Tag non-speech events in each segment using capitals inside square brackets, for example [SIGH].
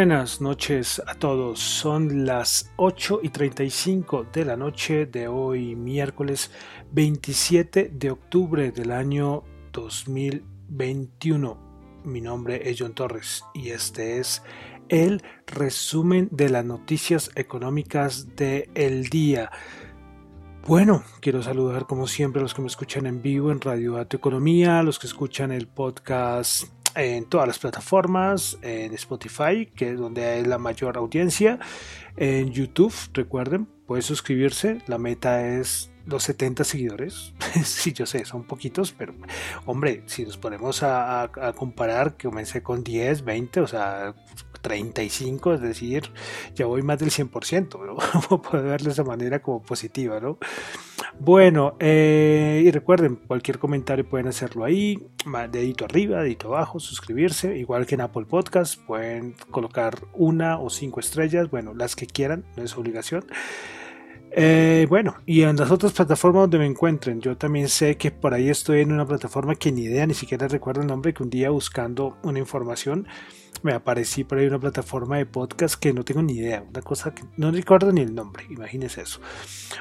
Buenas noches a todos. Son las 8 y 35 de la noche de hoy, miércoles 27 de octubre del año 2021. Mi nombre es John Torres y este es el resumen de las noticias económicas del el día. Bueno, quiero saludar como siempre a los que me escuchan en vivo en Radio Dato Economía, a los que escuchan el podcast en todas las plataformas, en Spotify, que es donde hay la mayor audiencia, en YouTube, recuerden, pueden suscribirse, la meta es los 70 seguidores, [LAUGHS] sí, yo sé, son poquitos, pero hombre, si nos ponemos a, a comparar, que comencé con 10, 20, o sea, 35, es decir, ya voy más del 100%, ¿no? [LAUGHS] puede verlo de esa manera como positiva, ¿no? Bueno, eh, y recuerden, cualquier comentario pueden hacerlo ahí, dedito arriba, dedito abajo, suscribirse, igual que en Apple Podcast, pueden colocar una o cinco estrellas, bueno, las que quieran, no es obligación. Eh, bueno, y en las otras plataformas donde me encuentren, yo también sé que por ahí estoy en una plataforma que ni idea, ni siquiera recuerdo el nombre, que un día buscando una información me aparecí por ahí una plataforma de podcast que no tengo ni idea, una cosa que no recuerdo ni el nombre, imagínense eso.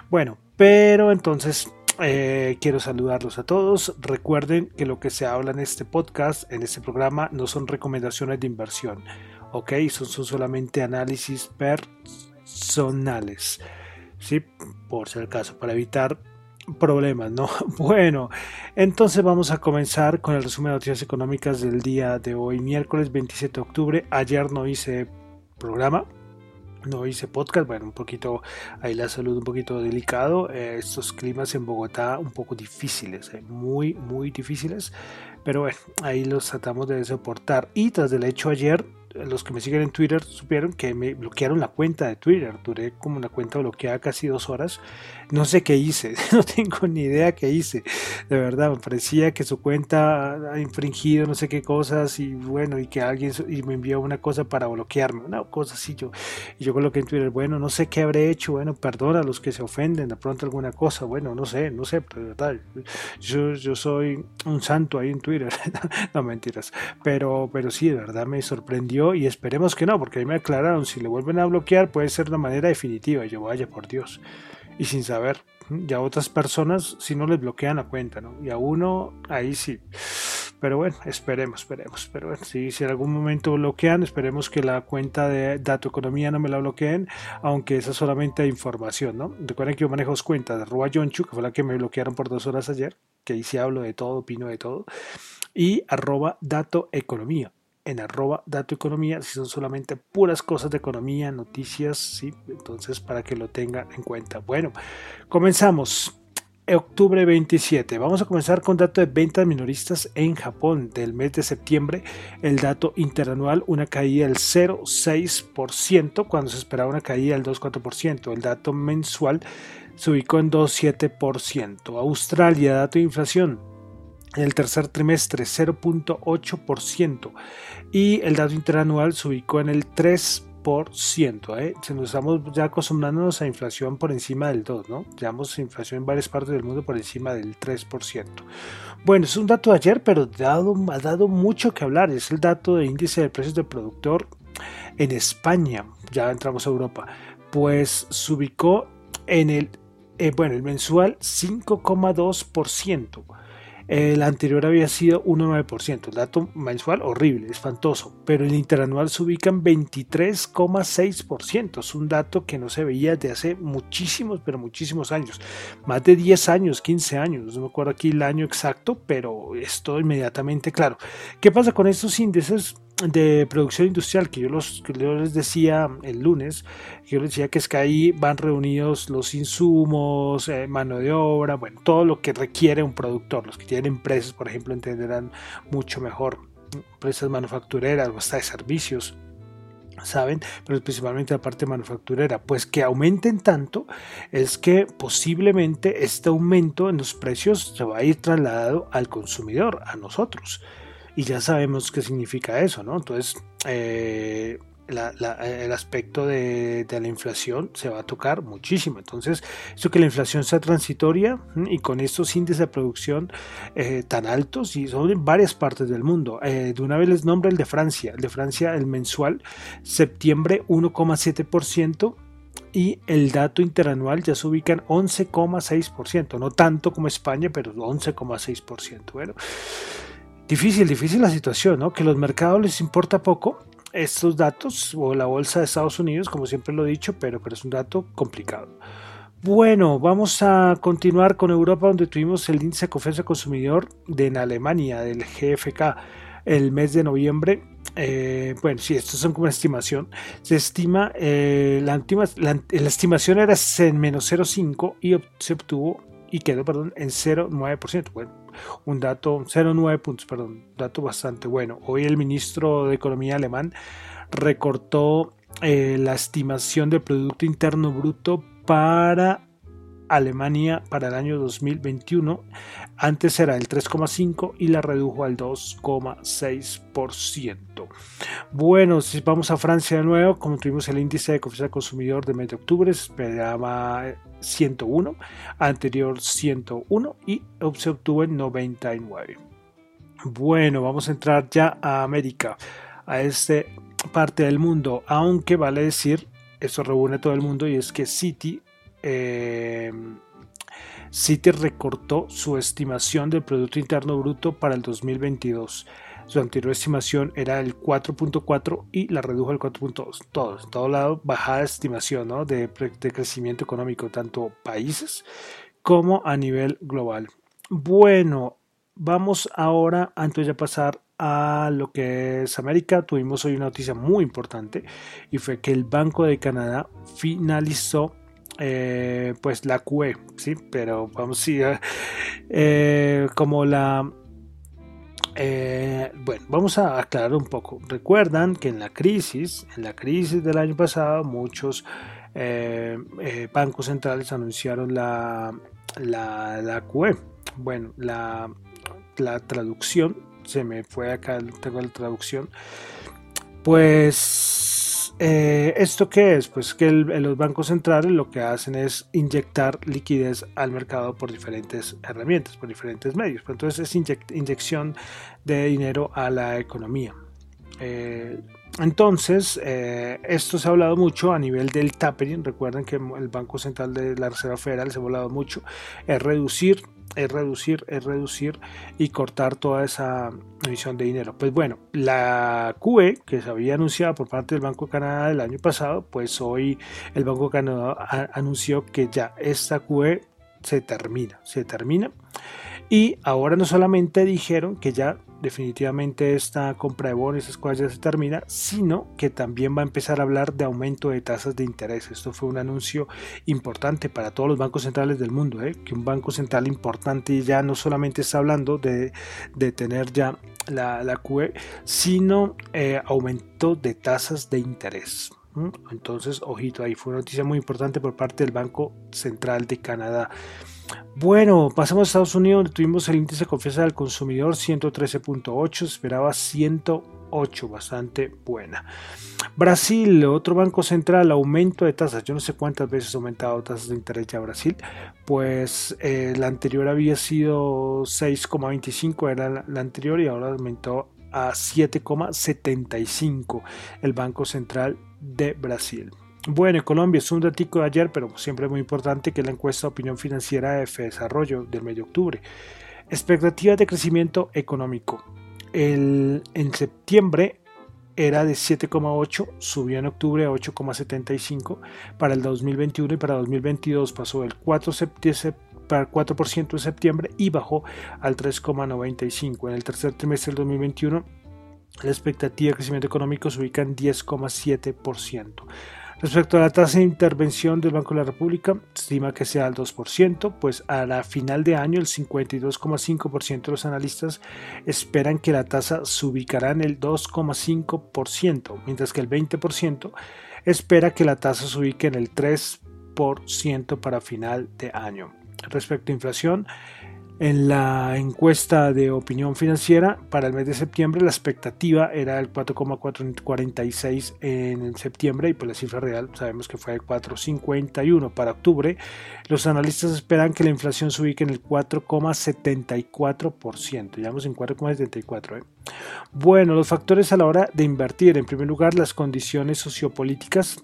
Bueno, pero entonces eh, quiero saludarlos a todos. Recuerden que lo que se habla en este podcast, en este programa, no son recomendaciones de inversión, ¿ok? Son, son solamente análisis personales. ¿sí? Por si el caso, para evitar problemas, ¿no? [LAUGHS] Bueno, entonces vamos a comenzar con el resumen de noticias económicas del día de hoy, miércoles 27 de octubre. Ayer no hice programa, no hice podcast, bueno, un poquito, ahí la salud un poquito delicado, estos climas en Bogotá un poco difíciles, eh, muy, muy difíciles, pero bueno, ahí los tratamos de soportar. Y tras el hecho ayer, los que me siguen en Twitter supieron que me bloquearon la cuenta de Twitter. Duré como una cuenta bloqueada casi dos horas. No sé qué hice, [LAUGHS] no tengo ni idea qué hice. De verdad, me parecía que su cuenta ha infringido no sé qué cosas y bueno, y que alguien y me envió una cosa para bloquearme, una cosa así. Yo, y yo coloqué en Twitter, bueno, no sé qué habré hecho, bueno, perdona a los que se ofenden de pronto alguna cosa, bueno, no sé, no sé, pero de verdad, yo, yo soy un santo ahí en Twitter. [LAUGHS] no mentiras, pero, pero sí, de verdad me sorprendió y esperemos que no, porque ahí me aclararon, si le vuelven a bloquear puede ser de manera definitiva. Yo, vaya por Dios. Y sin saber, ya a otras personas si no les bloquean la cuenta, ¿no? Y a uno, ahí sí. Pero bueno, esperemos, esperemos. Pero bueno, si, si en algún momento bloquean, esperemos que la cuenta de Dato Economía no me la bloqueen, aunque esa solamente información, ¿no? Recuerden que yo manejo dos cuentas, de arroba Yonchu, que fue la que me bloquearon por dos horas ayer, que ahí sí hablo de todo, opino de todo, y arroba Dato Economía en arroba dato economía, si son solamente puras cosas de economía, noticias, sí, entonces para que lo tengan en cuenta. Bueno, comenzamos. Octubre 27. Vamos a comenzar con dato de ventas minoristas en Japón del mes de septiembre. El dato interanual, una caída del 0,6% cuando se esperaba una caída del 2,4%. El dato mensual se ubicó en 2,7%. Australia, dato de inflación, en el tercer trimestre 0.8% y el dato interanual se ubicó en el 3%. ¿eh? nos estamos ya acostumbrándonos a inflación por encima del 2, ¿no? Llevamos inflación en varias partes del mundo por encima del 3%. Bueno, es un dato de ayer, pero dado, ha dado mucho que hablar. Es el dato de índice de precios del productor en España. Ya entramos a Europa. Pues se ubicó en el, eh, bueno, el mensual 5,2% El anterior había sido 1,9%. El dato mensual horrible, espantoso. Pero el interanual se ubica en 23,6%. Es un dato que no se veía desde hace muchísimos, pero muchísimos años. Más de 10 años, 15 años. No me acuerdo aquí el año exacto, pero es todo inmediatamente claro. ¿Qué pasa con estos índices? De producción industrial que yo, los, que yo les decía el lunes, que yo les decía que es que ahí van reunidos los insumos, eh, mano de obra, bueno, todo lo que requiere un productor. Los que tienen empresas, por ejemplo, entenderán mucho mejor, empresas manufactureras o hasta de servicios, saben, pero principalmente la parte manufacturera, pues que aumenten tanto es que posiblemente este aumento en los precios se va a ir trasladado al consumidor, a nosotros y ya sabemos qué significa eso, ¿no? Entonces, eh, el aspecto de, la inflación se va a tocar muchísimo. Entonces, eso que la inflación sea transitoria y con estos índices de producción eh, tan altos y son en varias partes del mundo. Eh, de una vez les nombro el de Francia. El de Francia, el mensual, septiembre 1,7% y el dato interanual ya se ubica en 11,6%, no tanto como España, pero 11,6%. Bueno, Difícil, difícil la situación, ¿no? Que los mercados les importa poco estos datos o la bolsa de Estados Unidos, como siempre lo he dicho, pero, pero es un dato complicado. Bueno, vamos a continuar con Europa, donde tuvimos el índice de confianza consumidor de en Alemania, del GFK, el mes de noviembre. Eh, bueno, sí, esto son como una estimación. Se estima, eh, la, última, la, estimación era en menos 0,5 y se obtuvo y quedó, perdón, en 0,9%. Bueno, un dato, 0,9 puntos, perdón, dato bastante bueno. Hoy el ministro de Economía alemán recortó eh, la estimación del Producto Interno Bruto para Alemania para el año 2021. Antes era el 3,5 y la redujo al 2,6%. Bueno, si vamos a Francia de nuevo, como tuvimos el índice de confianza consumidor de mes de octubre, se esperaba 101, anterior 101 y se obtuvo en 99. Bueno, vamos a entrar ya a América, a esta parte del mundo, aunque vale decir, eso reúne todo el mundo y es que City eh, Citi recortó su estimación del Producto Interno Bruto para el 2022. Su anterior estimación era el 4.4 y la redujo al 4.2. Todos, en todo lado, bajada estimación de, de crecimiento económico, tanto países como a nivel global. Bueno, vamos ahora, antes de pasar a lo que es América, tuvimos hoy una noticia muy importante y fue que el Banco de Canadá finalizó eh, pues la QE, ¿sí? Pero vamos a ir eh, como la... Eh, bueno, vamos a aclarar un poco. Recuerdan que en la crisis, en la crisis del año pasado, muchos bancos centrales anunciaron la, la, la QE. Bueno, la, la traducción, se me fue acá, tengo la traducción. Pues eh, ¿Esto qué es? Pues que los bancos centrales lo que hacen es inyectar liquidez al mercado por diferentes herramientas, por diferentes medios. Entonces es inyección de dinero a la economía. Eh, entonces, eh, esto se ha hablado mucho a nivel del tapering. Recuerden que el Banco Central de la Reserva Federal se ha hablado mucho. Es reducir es reducir, es reducir y cortar toda esa emisión de dinero. Pues bueno, la QE que se había anunciado por parte del Banco de Canadá el año pasado, pues hoy el Banco de Canadá anunció que ya esta QE se termina, se termina. Y ahora no solamente dijeron que ya definitivamente esta compra de bonos, esas cosas ya se termina, sino que también va a empezar a hablar de aumento de tasas de interés. Esto fue un anuncio importante para todos los bancos centrales del mundo, ¿eh? que un banco central importante ya no solamente está hablando de, tener ya la, la QE, sino eh, aumento de tasas de interés. Entonces, ojito, ahí fue una noticia muy importante por parte del Banco Central de Canadá. Bueno, pasamos a Estados Unidos, donde tuvimos el índice de confianza del consumidor 113.8, esperaba 108, bastante buena. Brasil, otro banco central, aumento de tasas. Yo no sé cuántas veces ha aumentado tasas de interés ya Brasil, pues eh, la anterior había sido 6,25, era la anterior y ahora aumentó a 7,75 el Banco Central de Brasil. Bueno, Colombia es un datico de ayer, pero siempre muy importante que la encuesta de opinión financiera de Desarrollo del mes de octubre. Expectativas de crecimiento económico. El, en septiembre era de 7,8, subió en octubre a 8,75 para el 2021 y para 2022 pasó del 4, 4% en septiembre y bajó al 3,95. En el tercer trimestre del 2021 la expectativa de crecimiento económico se ubica en 10,7%. Respecto a la tasa de intervención del Banco de la República, estima que sea al 2%, pues a la final de año el 52,5% de los analistas esperan que la tasa se ubicará en el 2,5%, mientras que el 20% espera que la tasa se ubique en el 3% para final de año. Respecto a inflación, en la encuesta de opinión financiera para el mes de septiembre la expectativa era el 4,46 en septiembre y pues la cifra real sabemos que fue el 4,51 para octubre. Los analistas esperan que la inflación se ubique en el 4,74%. Llevamos en 4,74. ¿eh? Bueno, los factores a la hora de invertir. En primer lugar, las condiciones sociopolíticas.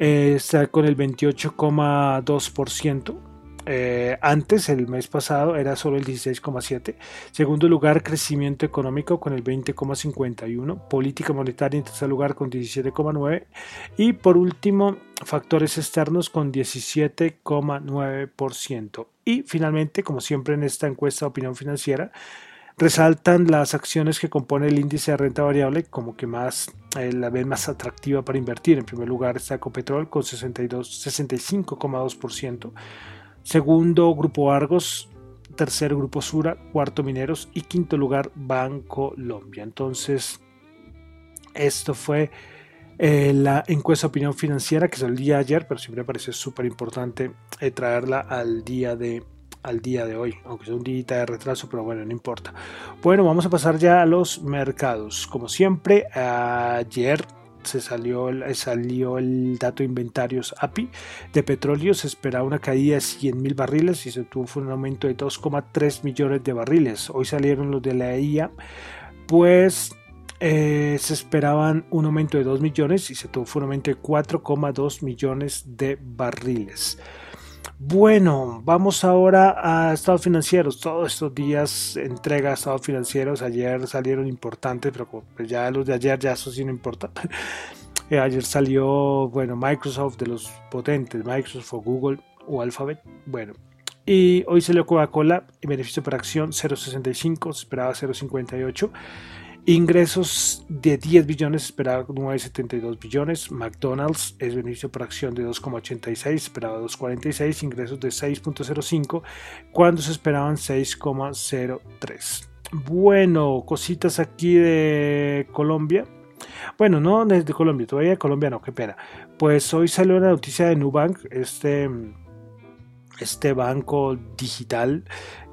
Eh, está con el 28,2%. Eh, antes, el mes pasado, era solo el 16,7. Segundo lugar, crecimiento económico con el 20,51. Política monetaria en tercer lugar con 17,9. Y por último, factores externos con 17,9%. Y finalmente, como siempre en esta encuesta de opinión financiera, resaltan las acciones que compone el índice de renta variable como que más eh, la ven más atractiva para invertir. En primer lugar está Ecopetrol con 65,2%. Segundo, Grupo Argos. Tercer, Grupo Sura. Cuarto, Mineros. Y quinto lugar, Banco Colombia. Entonces, esto fue eh, la encuesta de opinión financiera que salió ayer, pero siempre me parece súper importante eh, traerla al día de al día de hoy, aunque sea un día de retraso, pero bueno, no importa. Bueno, vamos a pasar ya a los mercados. Como siempre, ayer se salió, salió el dato de inventarios API de petróleo, se esperaba una caída de 100 mil barriles y se tuvo un aumento de 2,3 millones de barriles. Hoy salieron los de la IA, pues eh, se esperaban un aumento de 2 millones y se tuvo un aumento de 4,2 millones de barriles. Bueno, vamos ahora a estados financieros. Todos estos días entrega estados financieros. Ayer salieron importantes, pero pues ya los de ayer ya eso sí no importa. [LAUGHS] Eh, ayer salió, bueno, Microsoft de los potentes, Microsoft o Google o Alphabet. Bueno, y hoy salió Coca-Cola y beneficio por acción 0.65, se esperaba 0.58. Ingresos de 10 billones, esperaba 9,72 billones. McDonald's es beneficio por acción de 2,86, esperaba 2,46. Ingresos de 6,05 cuando se esperaban 6,03. Bueno, cositas aquí de Colombia. Bueno, no desde Colombia, todavía Colombia no, qué pena. Pues hoy salió la noticia de Nubank, este, este banco digital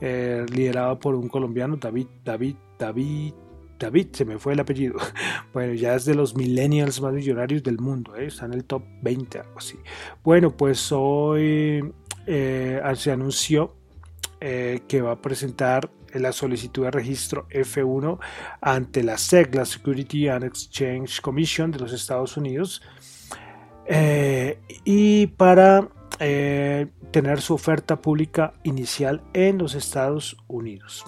eh, liderado por un colombiano, David, David, David David, se me fue el apellido. [LAUGHS] Bueno, ya es de los millennials más millonarios del mundo, ¿eh? está en el top 20, algo así. Bueno, pues hoy eh, se anunció eh, que va a presentar la solicitud de registro F1 ante la SEC, la Security and Exchange Commission de los Estados Unidos, y para eh, tener su oferta pública inicial en los Estados Unidos.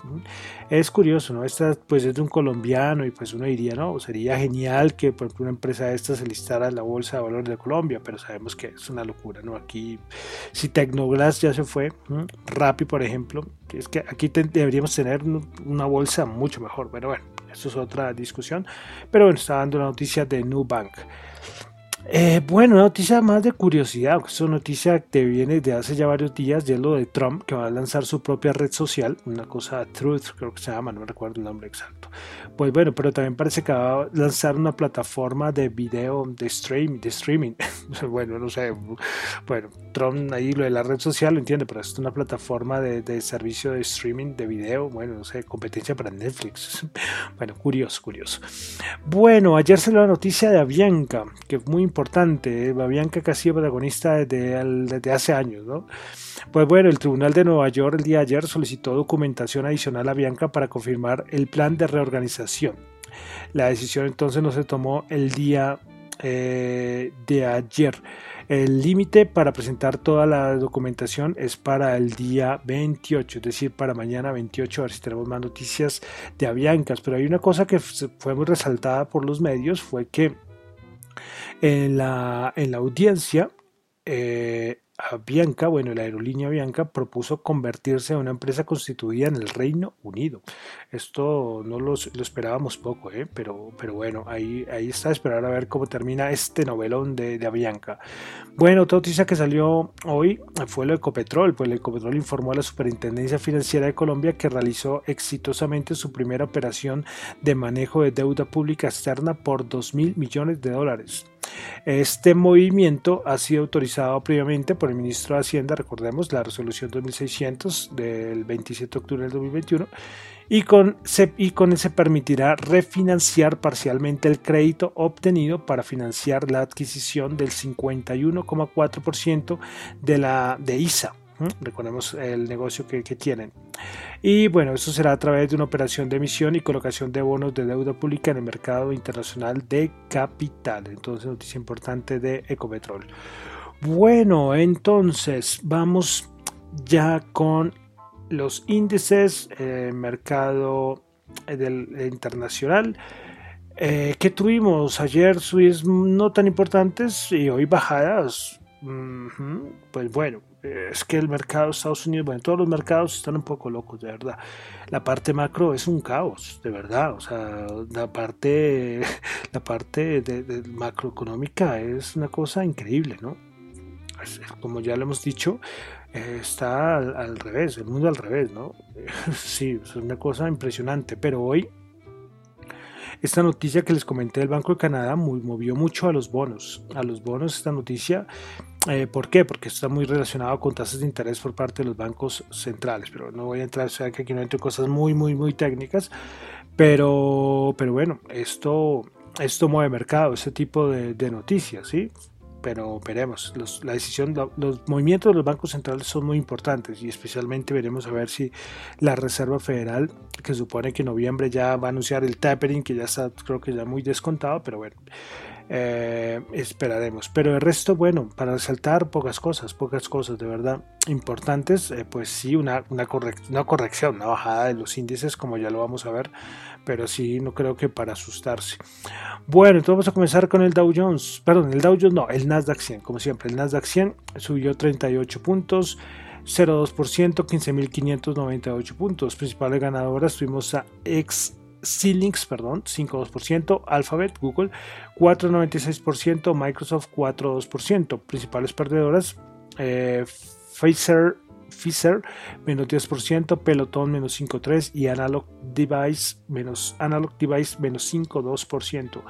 Es curioso, ¿no? Esta pues es de un colombiano y pues uno diría, no, sería genial que por una empresa de esta se listara en la Bolsa de Valores de Colombia, pero sabemos que es una locura, ¿no? Aquí, si Tecnoglass ya se fue, Rappi, por ejemplo, es que aquí deberíamos tener una bolsa mucho mejor, pero bueno, eso es otra discusión. Pero bueno, está dando la noticia de Nubank. Eh, bueno, una noticia más de curiosidad, es una noticia que viene de hace ya varios días, y es lo de Trump, que va a lanzar su propia red social, una cosa Truth, creo que se llama, no recuerdo el nombre exacto. Pues bueno, pero también parece que va a lanzar una plataforma de video, de, stream, de streaming. [LAUGHS] bueno, no sé, bueno, Trump ahí lo de la red social lo entiende, pero es una plataforma de, servicio de streaming de video, bueno, no sé, competencia para Netflix. [LAUGHS] bueno, curioso, curioso. Bueno, ayer se la noticia de Avianca, que es muy importante. ¿Eh? Bianca ha sido protagonista desde, hace años, ¿no? Pues bueno, el Tribunal de Nueva York el día de ayer solicitó documentación adicional a Bianca para confirmar el plan de reorganización. La decisión entonces no se tomó el día eh, de ayer. El límite para presentar toda la documentación es para el día 28, es decir, para mañana 28, a ver si tenemos más noticias de Aviancas. Pero hay una cosa que fue muy resaltada por los medios, fue que en la, en la audiencia eh, Bianca, bueno, la aerolínea Bianca propuso convertirse en una empresa constituida en el Reino Unido. Esto no lo esperábamos poco, ¿eh? pero, pero bueno, ahí, ahí está esperar a ver cómo termina este novelón de, de. Bueno, otra noticia que salió hoy fue lo de Ecopetrol, pues el Ecopetrol informó a la Superintendencia Financiera de Colombia que realizó exitosamente su primera operación de manejo de deuda pública externa por 2 mil millones de dólares. Este movimiento ha sido autorizado previamente por el ministro de Hacienda, recordemos la resolución 2600 del 27 de octubre del 2021, y con, y con él se permitirá refinanciar parcialmente el crédito obtenido para financiar la adquisición del 51,4% de de ISA Recordemos el negocio que, tienen. Y bueno, eso será a través de una operación de emisión y colocación de bonos de deuda pública en el mercado internacional de capital. Entonces, noticia importante de Ecopetrol. Bueno, entonces vamos ya con los índices, eh, mercado eh, del, internacional. Eh, que tuvimos ayer subidas no tan importantes y hoy bajadas. Pues bueno, es que el mercado de Estados Unidos, bueno, todos los mercados están un poco locos, de verdad. La parte macro es un caos, de verdad. O sea, la parte, [LAUGHS] la parte macroeconómica es una cosa increíble, ¿no? como ya lo hemos dicho, está al, revés, el mundo al revés, ¿no? [LAUGHS] sí, es una cosa impresionante, pero hoy esta noticia que les comenté del Banco de Canadá movió mucho a los bonos. A los bonos esta noticia eh, ¿Por qué? Porque está muy relacionado con tasas de interés por parte de los bancos centrales, pero no voy a entrar, o sea que aquí no entro cosas muy, muy, muy técnicas, pero, pero bueno, esto, esto mueve mercado, ese tipo de, de noticias, ¿sí? pero veremos. Los, la decisión, los movimientos de los bancos centrales son muy importantes y especialmente veremos a ver si la Reserva Federal, que supone que en noviembre ya va a anunciar el tapering, que ya está creo que ya muy descontado, pero bueno, eh, esperaremos. Pero el resto, bueno, para resaltar pocas cosas, pocas cosas de verdad importantes, eh, pues sí, una, una, corrección, una bajada de los índices, como ya lo vamos a ver, pero sí, no creo que para asustarse. Bueno, entonces vamos a comenzar con el Dow Jones, perdón, el Dow Jones no, el Nasdaq 100, como siempre, el Nasdaq 100 subió 38 puntos. 0,2%, 15.598 puntos. Principales ganadoras tuvimos a X Xilinx, perdón, 5,2%, Alphabet, Google, 4,96%, Microsoft, 4,2%. Principales perdedoras, eh, Pfizer, Pfizer, menos 10%, Peloton, menos 5,3% y Analog Device, menos, Analog Device, menos 5,2%.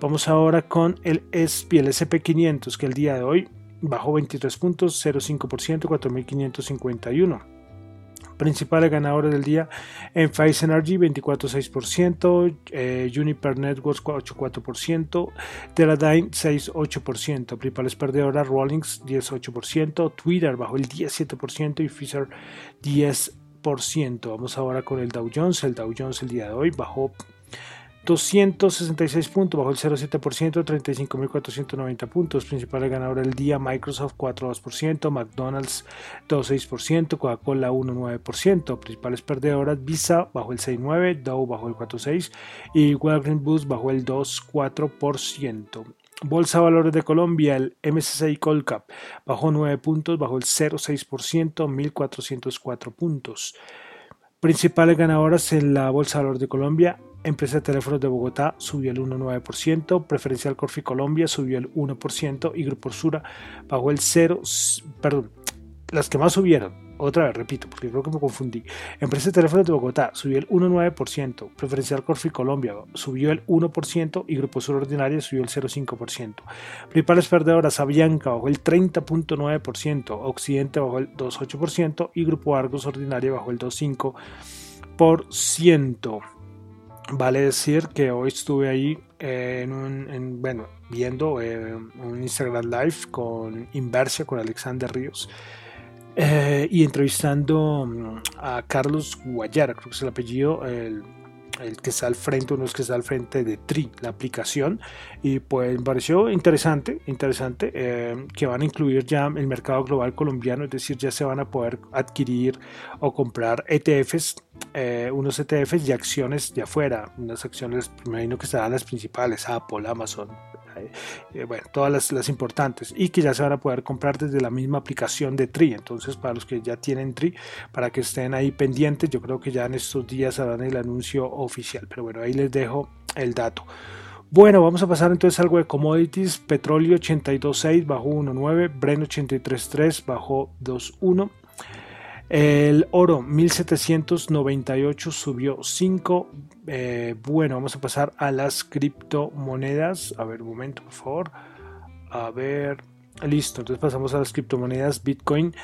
Vamos ahora con el SP, el SP500, que el día de hoy bajó 23 puntos, 0,5%, 4.551 principales ganadores del día en Face Energy 24.6%, eh, Juniper Networks 8.4%, Teradyne 6.8%, principales perdedoras Rollings 18%, Twitter bajo el 17% y Pfizer 10%. Vamos ahora con el Dow Jones, el Dow Jones el día de hoy bajó 266 puntos, bajo el 0,7%, 35.490 puntos. Principales ganadores del día, Microsoft 4,2%, McDonald's 2,6%, Coca-Cola 1,9%. Principales perdedoras, Visa bajo el 6,9%, Dow bajo el 4,6% y Walgreens Boost bajo el 2,4%. Bolsa Valores de Colombia, el MSCI Colcap bajó 9 puntos, bajo el 0,6%, 1.404 puntos. Principales ganadoras en la Bolsa de Valores de Colombia, Empresa de Teléfonos de Bogotá subió el 1,9%, Preferencial Corfi Colombia subió el 1% y Grupo Sura bajó el 0, perdón, las que más subieron, otra vez repito, porque creo que me confundí. Empresa de Teléfonos de Bogotá subió el 1,9%, Preferencial Corfi Colombia subió el 1% y Grupo Sur Ordinaria subió el 0,5%. Principales perdedoras, Avianca bajó el 30,9%, Occidente bajó el 2,8% y Grupo Argos Ordinaria bajó el 2,5%. Vale decir que hoy estuve ahí en un, bueno, viendo eh, un Instagram Live con Inversia, con Alexander Ríos, eh, y entrevistando mm, a Carlos Guayara, creo que es el apellido, el, que está al frente, uno es que está al frente de Tri, la aplicación, y pues me pareció interesante, interesante eh, que van a incluir ya el mercado global colombiano, es decir, ya se van a poder adquirir o comprar ETFs, eh, unos ETFs y acciones de afuera, unas acciones, me imagino que serán las principales, Apple, Amazon, eh, bueno, todas las, importantes y que ya se van a poder comprar desde la misma aplicación de Tri. Entonces, para los que ya tienen Tri, para que estén ahí pendientes, yo creo que ya en estos días harán el anuncio oficial. Pero bueno, ahí les dejo el dato. Bueno, vamos a pasar entonces algo de commodities. Petróleo 82.6 bajó 1.9, Bren 83.3 bajó 2.1. El oro 1798 subió 5. Eh, bueno, vamos a pasar a las criptomonedas. A ver, un momento, por favor. A ver, listo. Entonces pasamos a las criptomonedas. Bitcoin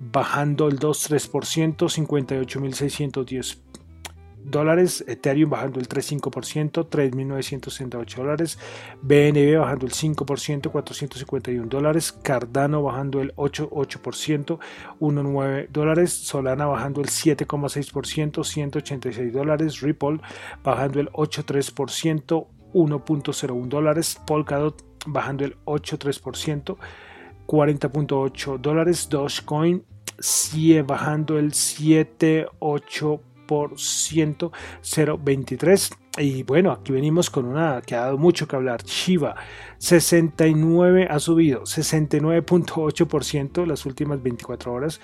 bajando el 2,3%, 58.610 dólares, Ethereum bajando el 3,5%, 3.968 dólares, BNB bajando el 5%, 451 dólares, Cardano bajando el 8,8%, 1,9 dólares, Solana bajando el 7,6%, 186 dólares, Ripple bajando el 8,3%, 1.01 dólares, Polkadot bajando el 8,3%, 40.8 dólares, Dogecoin sigue bajando el 7,8% 0.23. Y bueno, aquí venimos con una que ha dado mucho que hablar. Shiba 69 ha subido 69.8% las últimas 24 horas.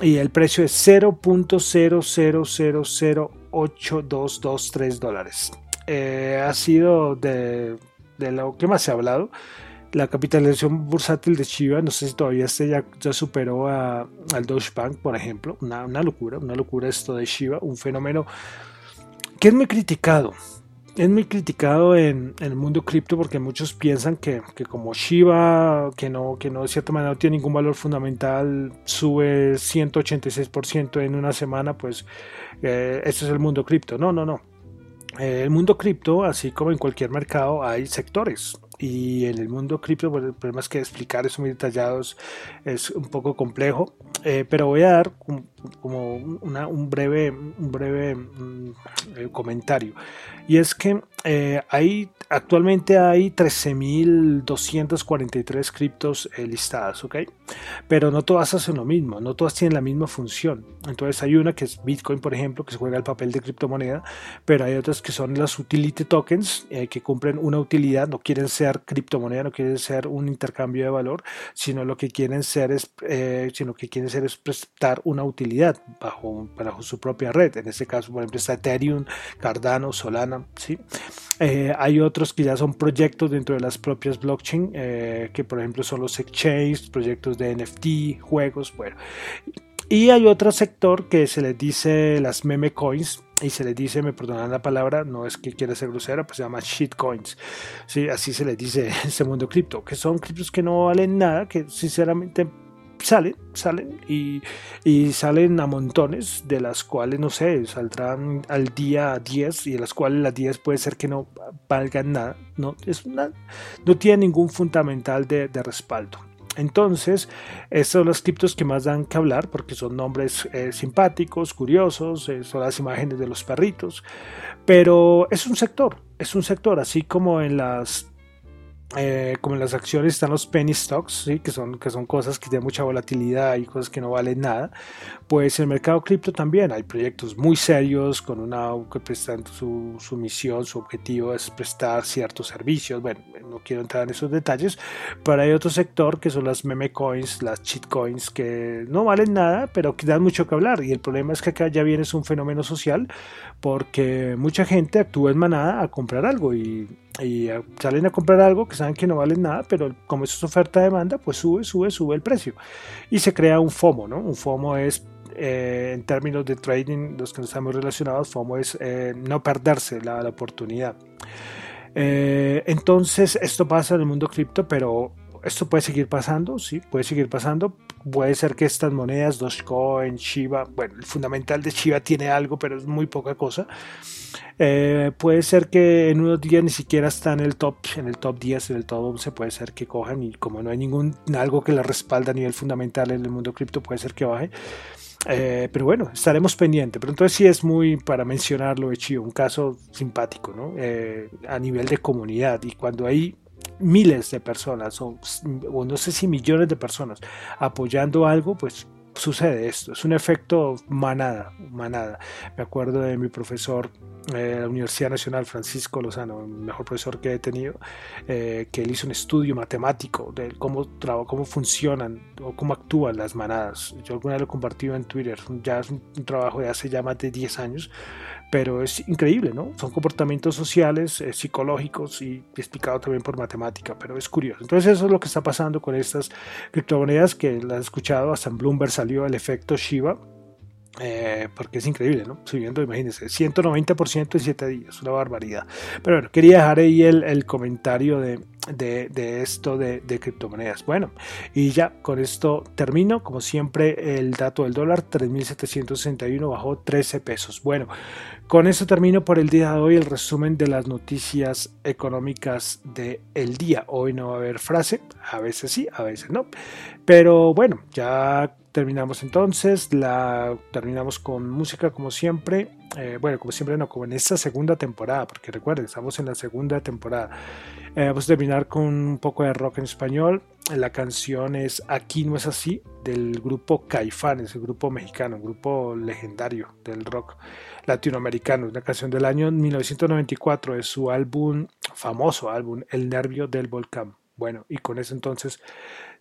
Y el precio es 0.00008223 dólares. Eh, ha sido de, de lo que más se ha hablado la capitalización bursátil de Chiva, no sé si todavía este ya, ya superó a, al Deutsche Bank, por ejemplo. Una, una, locura, una locura esto de Shiba, un fenómeno que es muy criticado. Es muy criticado en, en el mundo cripto porque muchos piensan que, que, como Shiba, que no, que no de cierta manera no tiene ningún valor fundamental, sube 186% en una semana, pues eh, eso es el mundo cripto. No, no, no. Eh, el mundo cripto, así como en cualquier mercado, hay sectores y en el mundo cripto, pues, el problema es que explicar eso muy detallados es un poco complejo, eh, pero voy a dar como un breve, un breve eh, comentario. Y es que eh, hay, actualmente hay 13.243 criptos listadas, ¿ok? Pero no todas hacen lo mismo, no todas tienen la misma función. Entonces hay una que es Bitcoin, por ejemplo, que se juega el papel de criptomoneda, pero hay otras que son las utility tokens, que cumplen una utilidad, no quieren ser criptomoneda, no quiere ser un intercambio de valor, sino lo que quieren ser es, eh, sino que quieren ser es prestar una utilidad bajo, bajo su propia red. En este caso, por ejemplo, está Ethereum, Cardano, Solana, ¿sí? Eh, hay otros que ya son proyectos dentro de las propias blockchain, eh, que por ejemplo son los exchanges, proyectos de NFT, juegos, bueno. Y hay otro sector que se les dice las meme coins, y se les dice, me perdonan la palabra, no es que quiera ser grosera, pues se llama shitcoins. ¿sí? Así se les dice en este mundo cripto, que son criptos que no valen nada, que sinceramente salen, salen y, y, salen a montones, de las cuales, no sé, saldrán al día 10 y de las cuales las 10 puede ser que no valgan nada, no, es una, no tiene ningún fundamental de, de respaldo. Entonces, estos son los criptos que más dan que hablar porque son nombres eh, simpáticos, curiosos, eh, son las imágenes de los perritos, pero es un sector, es un sector, así como en las eh, como en las acciones están los penny stocks, ¿sí? que, son, que son cosas que tienen mucha volatilidad y cosas que no valen nada, pues en el mercado cripto también hay proyectos muy serios con una que prestan su, su, misión, su objetivo es prestar ciertos servicios. Bueno, no quiero entrar en esos detalles, pero hay otro sector que son las meme coins, las cheat coins, que no valen nada, pero que dan mucho que hablar. Y el problema es que acá ya viene un fenómeno social porque mucha gente actúa en manada a comprar algo y y salen a comprar algo que saben que no vale nada, pero como eso es oferta-demanda, pues sube, sube, sube el precio. Y se crea un FOMO, ¿no? Un FOMO es, eh, en términos de trading, los que no estamos relacionados, FOMO es eh, no perderse la, la oportunidad. Eh, entonces, esto pasa en el mundo cripto, pero esto puede seguir pasando, sí, puede seguir pasando. Puede ser que estas monedas, Dogecoin, Shiba, bueno, el fundamental de Shiba tiene algo, pero es muy poca cosa. Eh, puede ser que en unos días ni siquiera está en el top, en el top 10, en el top 11, puede ser que cojan y como no hay ningún algo que la respalda a nivel fundamental en el mundo cripto, puede ser que baje. Eh, pero bueno, estaremos pendientes. Pero entonces sí es muy para mencionarlo, hecho un caso simpático, ¿no? Eh, a nivel de comunidad. Y cuando hay miles de personas, o, o no sé si millones de personas apoyando algo, pues sucede esto, es un efecto manada, manada. Me acuerdo de mi profesor eh, la Universidad Nacional Francisco Lozano, el mejor profesor que he tenido, eh, que él hizo un estudio matemático de cómo, cómo funcionan o cómo actúan las manadas. Yo alguna vez lo compartí en Twitter, ya es un, trabajo de hace ya más de 10 años, pero es increíble, ¿no? Son comportamientos sociales, eh, psicológicos y explicado también por matemática, pero es curioso. Entonces eso es lo que está pasando con estas criptomonedas que las he escuchado, hasta en Bloomberg salió el efecto Shiba, eh, porque es increíble, ¿no? Subiendo, imagínense, 190% en 7 días, una barbaridad. Pero bueno, quería dejar ahí el, el comentario de, de, de, esto de, de, criptomonedas. Bueno, y ya con esto termino. Como siempre, el dato del dólar, 3.761, bajó 13 pesos. Bueno, con eso termino por el día de hoy el resumen de las noticias económicas del el día. Hoy no va a haber frase, a veces sí, a veces no. Pero bueno, ya terminamos entonces, la terminamos con música como siempre, eh, bueno, como siempre no, como en esta segunda temporada, porque recuerden, estamos en la segunda temporada. Eh, vamos a terminar con un poco de rock en español, la canción es Aquí no es así, del grupo Caifanes, el grupo mexicano, un grupo legendario del rock latinoamericano, una canción del año 1994, es su álbum, famoso álbum, El Nervio del Volcán. Bueno, y con eso entonces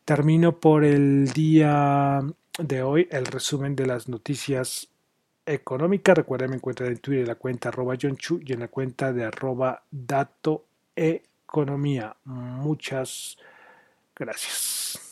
termino por el día de hoy el resumen de las noticias económicas. Recuerden, me encuentran en Twitter en la cuenta arroba John Chu y en la cuenta de arroba Dato Economía. Muchas gracias.